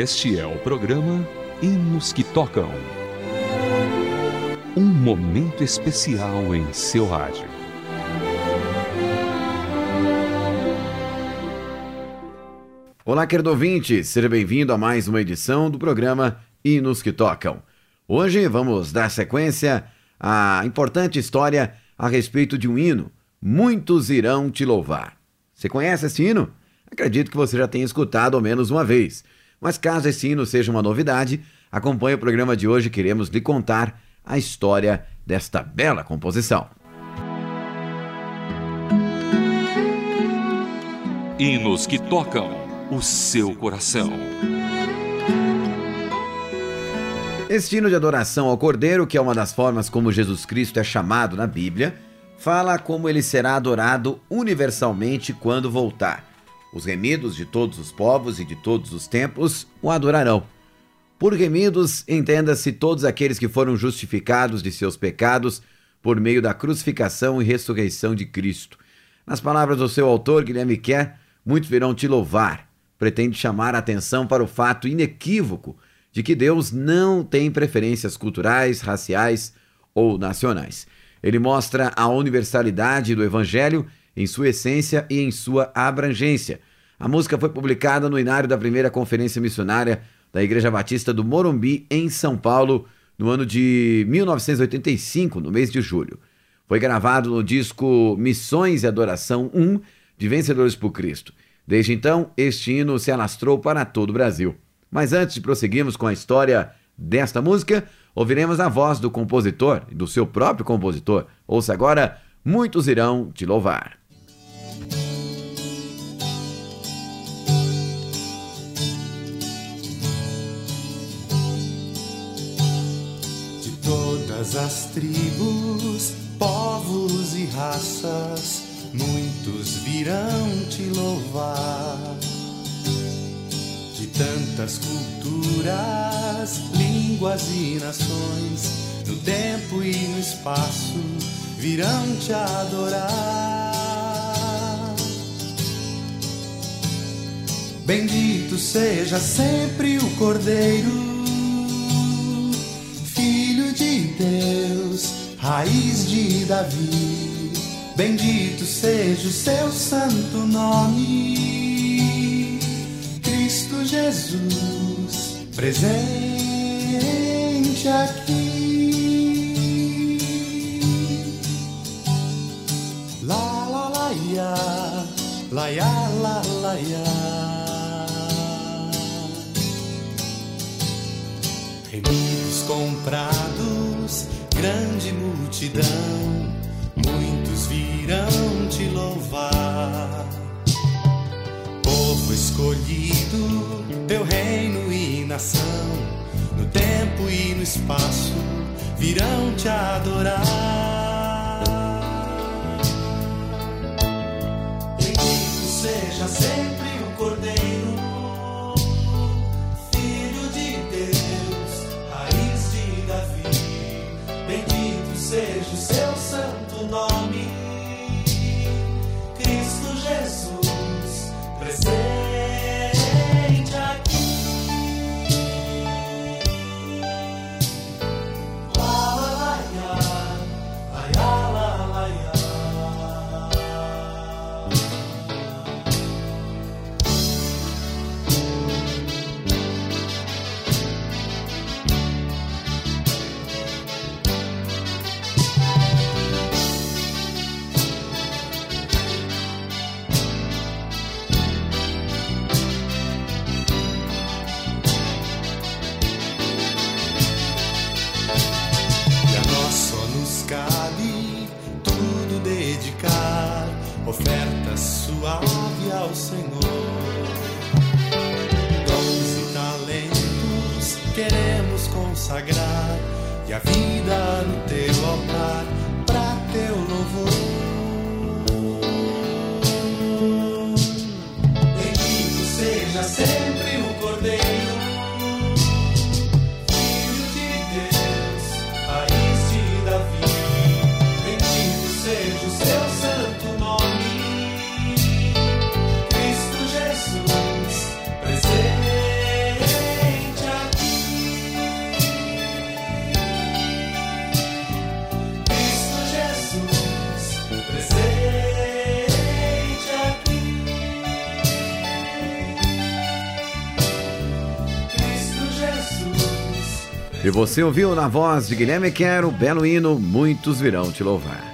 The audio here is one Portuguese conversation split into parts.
Este é o programa Hinos que Tocam. Um momento especial em seu rádio. Olá, querido ouvinte, seja bem-vindo a mais uma edição do programa Hinos que Tocam. Hoje vamos dar sequência à importante história a respeito de um hino, Muitos Irão Te Louvar. Você conhece esse hino? Acredito que você já tenha escutado ao menos uma vez. Mas caso esse hino seja uma novidade, acompanhe o programa de hoje, queremos lhe contar a história desta bela composição. Hinos que tocam o seu coração. Este hino de adoração ao Cordeiro, que é uma das formas como Jesus Cristo é chamado na Bíblia, fala como ele será adorado universalmente quando voltar. Os remidos de todos os povos e de todos os tempos o adorarão. Por remidos, entenda-se todos aqueles que foram justificados de seus pecados por meio da crucificação e ressurreição de Cristo. Nas palavras do seu autor, Guilherme Kerr, muitos virão te louvar. Pretende chamar a atenção para o fato inequívoco de que Deus não tem preferências culturais, raciais ou nacionais. Ele mostra a universalidade do Evangelho em sua essência e em sua abrangência. A música foi publicada no inário da primeira conferência missionária da Igreja Batista do Morumbi, em São Paulo, no ano de 1985, no mês de julho. Foi gravado no disco Missões e Adoração 1 de Vencedores por Cristo. Desde então, este hino se alastrou para todo o Brasil. Mas antes de prosseguirmos com a história desta música, ouviremos a voz do compositor e do seu próprio compositor. Ouça agora Muitos Irão Te Louvar. Todas as tribos, povos e raças, muitos virão te louvar. De tantas culturas, línguas e nações, no tempo e no espaço, virão te adorar. Bendito seja sempre o Cordeiro Deus, raiz de Davi, bendito seja o seu santo nome. Cristo Jesus, presente aqui. La la la ya, la ya la la ya. Comprados, grande multidão, muitos virão te louvar. Povo escolhido, teu reino e nação, no tempo e no espaço, virão te adorar. Bendito seja sempre o Cordeiro Dons e talentos queremos consagrar, e a vida no teu altar, pra teu louvor. E você ouviu na voz de Guilherme Quero belo hino Muitos Virão Te Louvar.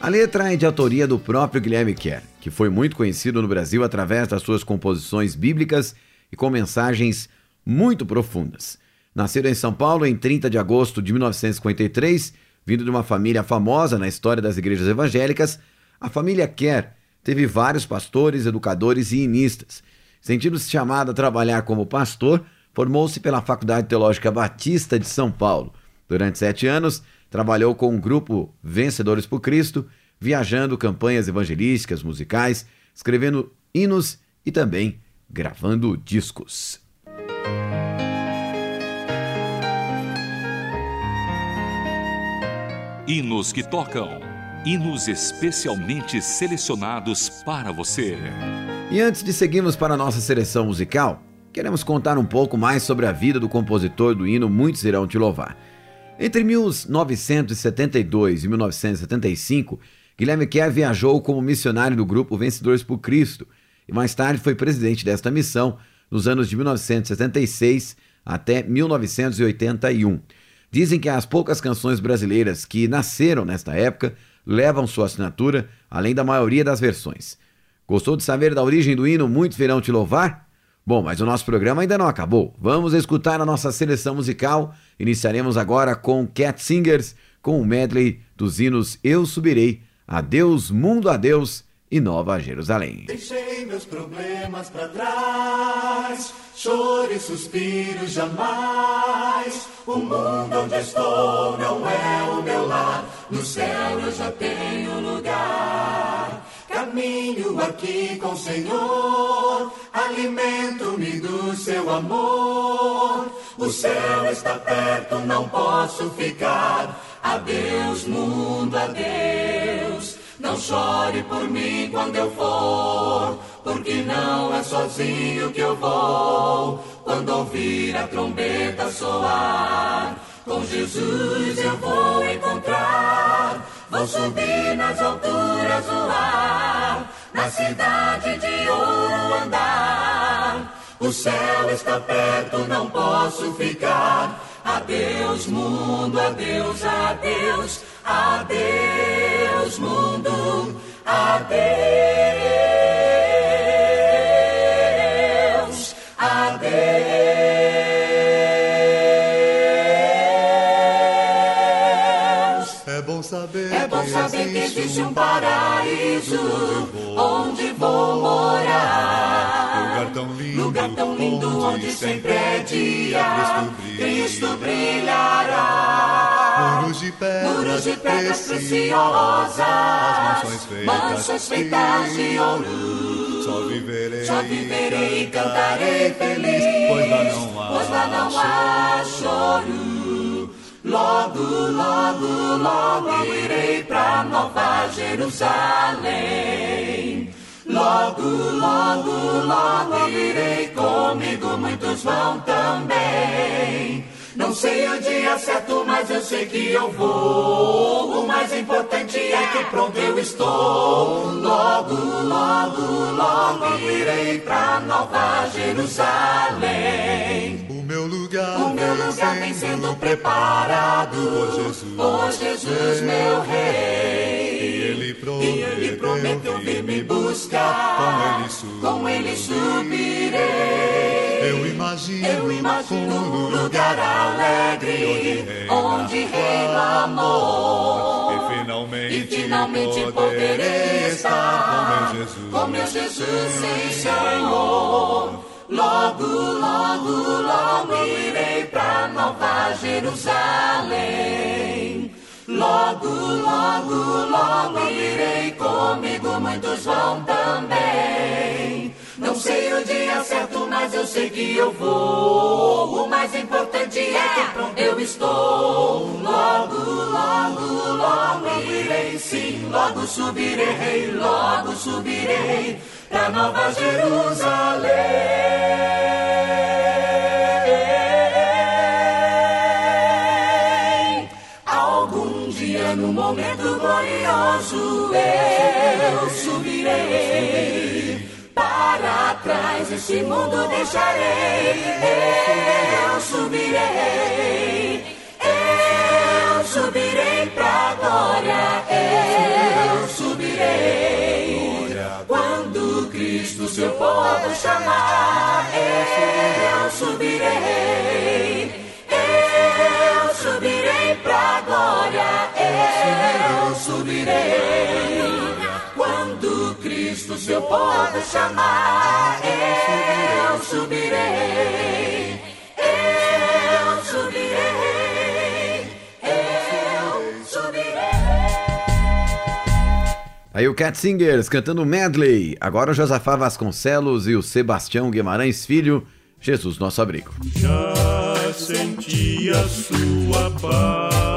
A letra é de autoria do próprio Guilherme Kerr, que foi muito conhecido no Brasil através das suas composições bíblicas e com mensagens muito profundas. Nascido em São Paulo em 30 de agosto de 1953, vindo de uma família famosa na história das igrejas evangélicas, a família Kerr teve vários pastores, educadores e inistas. Sentindo-se chamado a trabalhar como pastor, formou-se pela Faculdade Teológica Batista de São Paulo. Durante sete anos, Trabalhou com o grupo Vencedores por Cristo, viajando campanhas evangelísticas, musicais, escrevendo hinos e também gravando discos. Hinos que tocam. Hinos especialmente selecionados para você. E antes de seguirmos para a nossa seleção musical, queremos contar um pouco mais sobre a vida do compositor do hino Muitos Irão Te Louvar. Entre 1972 e 1975, Guilherme Kerr viajou como missionário do grupo Vencedores por Cristo e mais tarde foi presidente desta missão nos anos de 1976 até 1981. Dizem que as poucas canções brasileiras que nasceram nesta época levam sua assinatura, além da maioria das versões. Gostou de saber da origem do hino Muitos Virão Te Louvar? Bom, mas o nosso programa ainda não acabou. Vamos escutar a nossa seleção musical. Iniciaremos agora com Cat Singers, com o medley dos hinos Eu Subirei, Adeus Mundo Adeus e Nova Jerusalém. Deixei meus problemas para trás, choro e suspiro jamais. O mundo onde estou não é o meu lar, no céu eu já tenho lugar. Caminho aqui com o Senhor, alimento-me do seu amor. O céu está perto, não posso ficar. Adeus, mundo, adeus. Não chore por mim quando eu for, porque não é sozinho que eu vou. Quando ouvir a trombeta soar, com Jesus eu vou encontrar. Vou subir nas alturas voar, na cidade de ouro andar. O céu está perto, não posso ficar. Adeus, mundo, adeus, adeus, adeus, mundo, adeus, É bom saber que existe um paraíso onde vou morar. Lugar tão lindo, Lugar tão lindo onde sempre é dia. Cristo brilhará. Muros de pedras, Muros de pedras preciosas, preciosas, mansões feitas, mansões feitas de ouro. Só viverei, Só viverei e cantarei feliz, pois lá não há, pois lá não há choro. Logo, logo, logo irei pra Nova Jerusalém. Logo, logo, logo irei comigo, muitos vão também. Não sei o dia certo, mas eu sei que eu vou. O mais importante é que pronto eu estou. Logo, logo, logo irei pra Nova Jerusalém. Meu lugar, lugar vem sendo preparado por Jesus, por Jesus, meu E rei. ele prometeu, E ele prometeu vir me buscar. Com ele Com ele subirei. Eu imagino, Eu imagino um lugar alegre onde reina o amor. E finalmente, E finalmente poderei estar com meu Jesus, com meu Jesus Senhor. Logo, logo, logo irei pra Nova Jerusalém. Logo, logo, logo irei comigo, muitos vão também. Não sei o dia certo, mas eu sei que eu vou. O mais importante é que pronto eu estou. Logo, logo, logo irei sim, logo subirei, logo subirei pra Nova Jerusalém. Este mundo deixarei, eu subirei, eu subirei pra glória, eu subirei. Quando Cristo seu povo chamar, eu subirei, eu subirei pra glória, eu subirei. Quando Cristo seu povo chamar, subirei. Eu subirei. Eu subirei. Aí o Cat Singers cantando medley. Agora o Josafá Vasconcelos e o Sebastião Guimarães Filho. Jesus, nosso abrigo. Já senti a sua paz.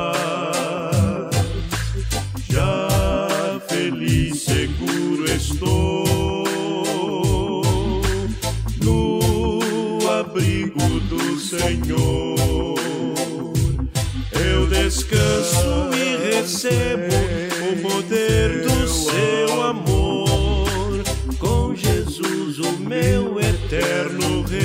Senhor. Eu descanso e recebo o poder do seu amor. Com Jesus, o meu eterno Rei.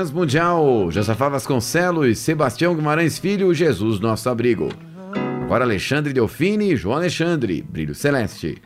Transmundial, Josafá Vasconcelos, Sebastião Guimarães Filho, Jesus, nosso abrigo. Agora Alexandre Delfine e João Alexandre, Brilho Celeste.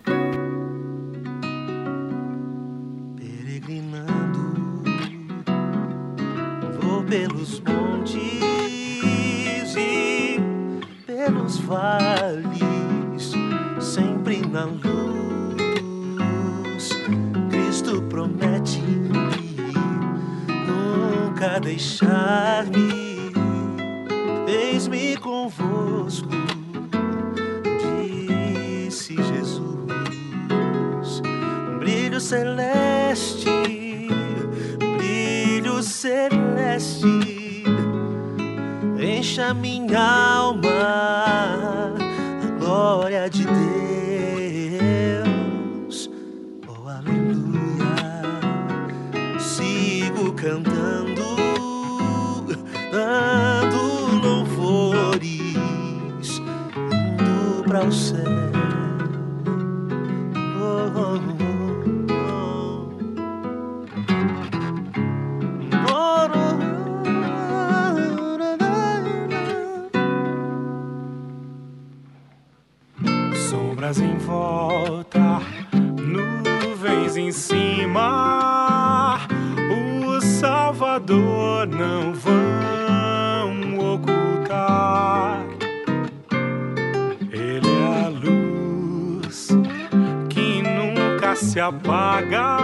se apaga,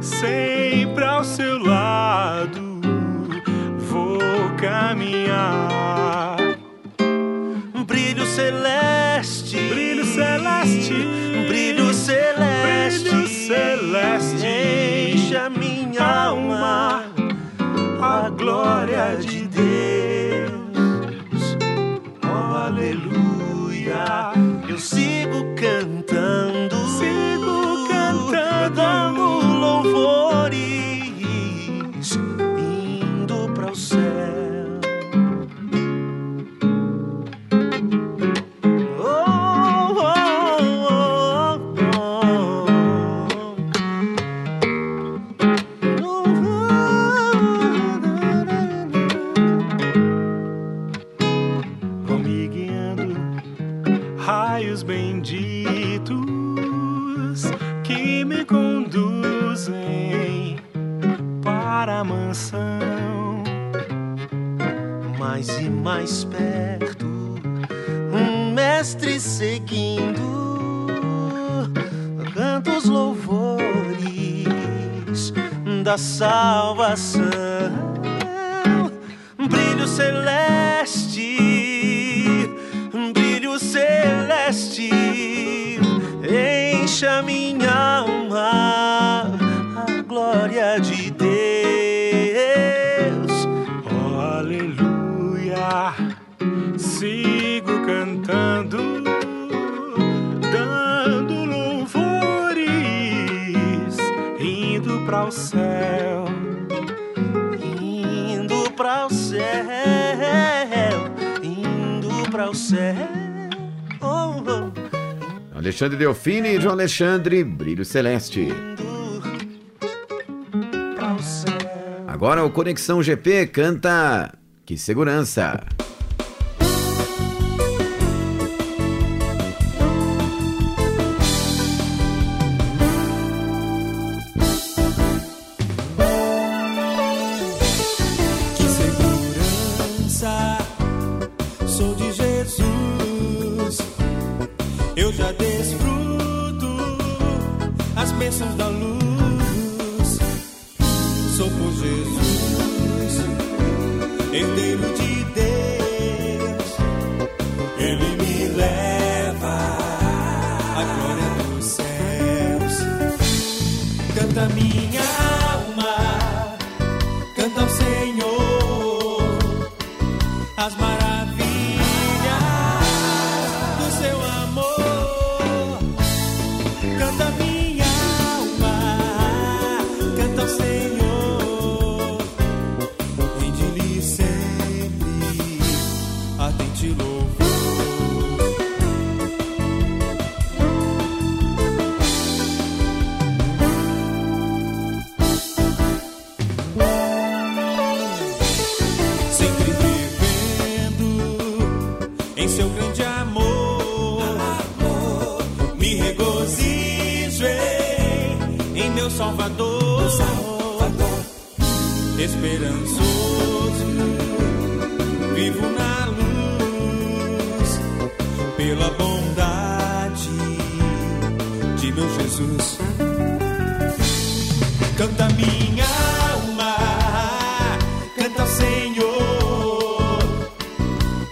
sempre ao seu lado vou caminhar. Brilho celeste, brilho celeste, brilho celeste, brilho celeste enche a minha alma, a glória de Alexandre Delfini e João Alexandre, Brilho Celeste. Agora o Conexão GP canta Que Segurança.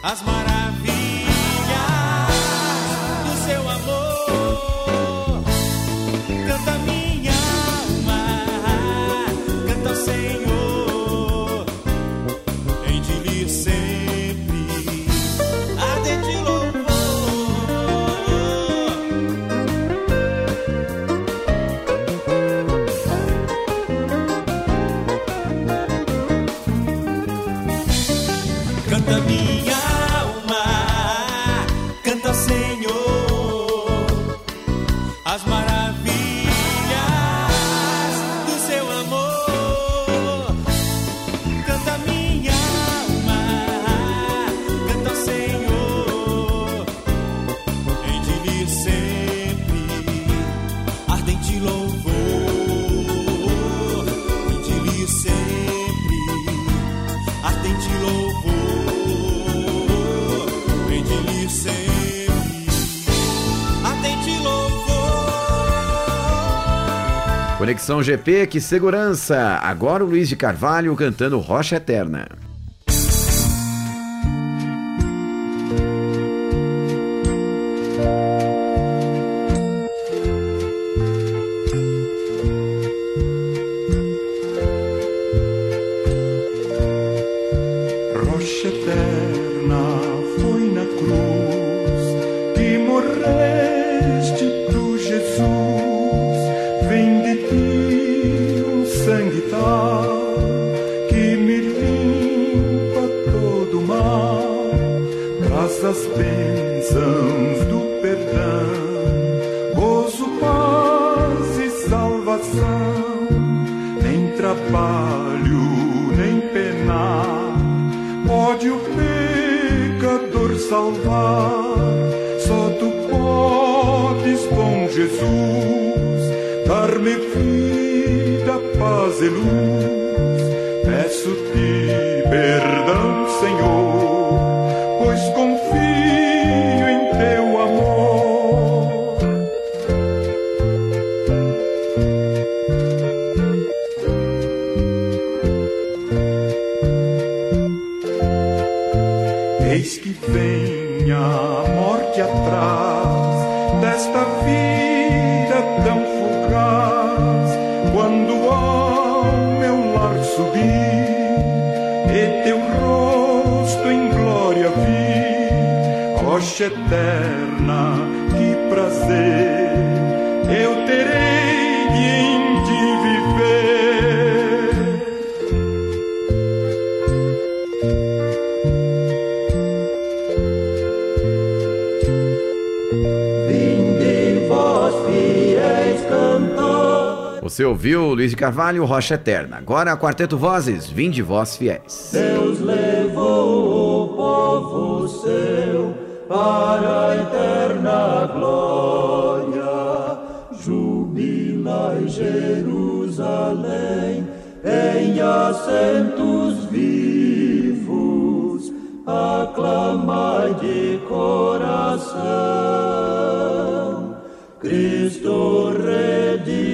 as maravilhas. Conexão GP, que segurança! Agora o Luiz de Carvalho cantando Rocha Eterna. Eterna, Você ouviu Luiz de Carvalho, Rocha Eterna. Agora, Quarteto Vozes, Vinde vós, fiéis. Deus levou o povo seu para a eterna glória. Jubilai Jerusalém em assentos vivos, aclamai de coração, Cristo redivivo.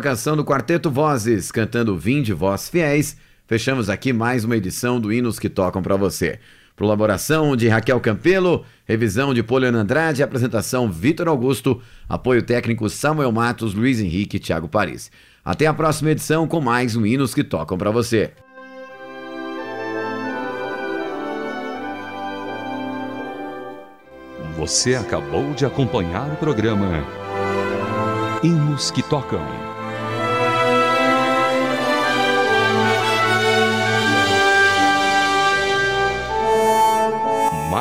a canção do Quarteto Vozes, cantando Vinde Vós Fiéis, Fechamos aqui mais uma edição do Hinos que Tocam para você. Colaboração de Raquel Campelo, revisão de Poliana Andrade, apresentação Vitor Augusto, apoio técnico Samuel Matos, Luiz Henrique e Thiago Paris. Até a próxima edição com mais um Hinos que Tocam para você. Você acabou de acompanhar o programa Hinos que Tocam.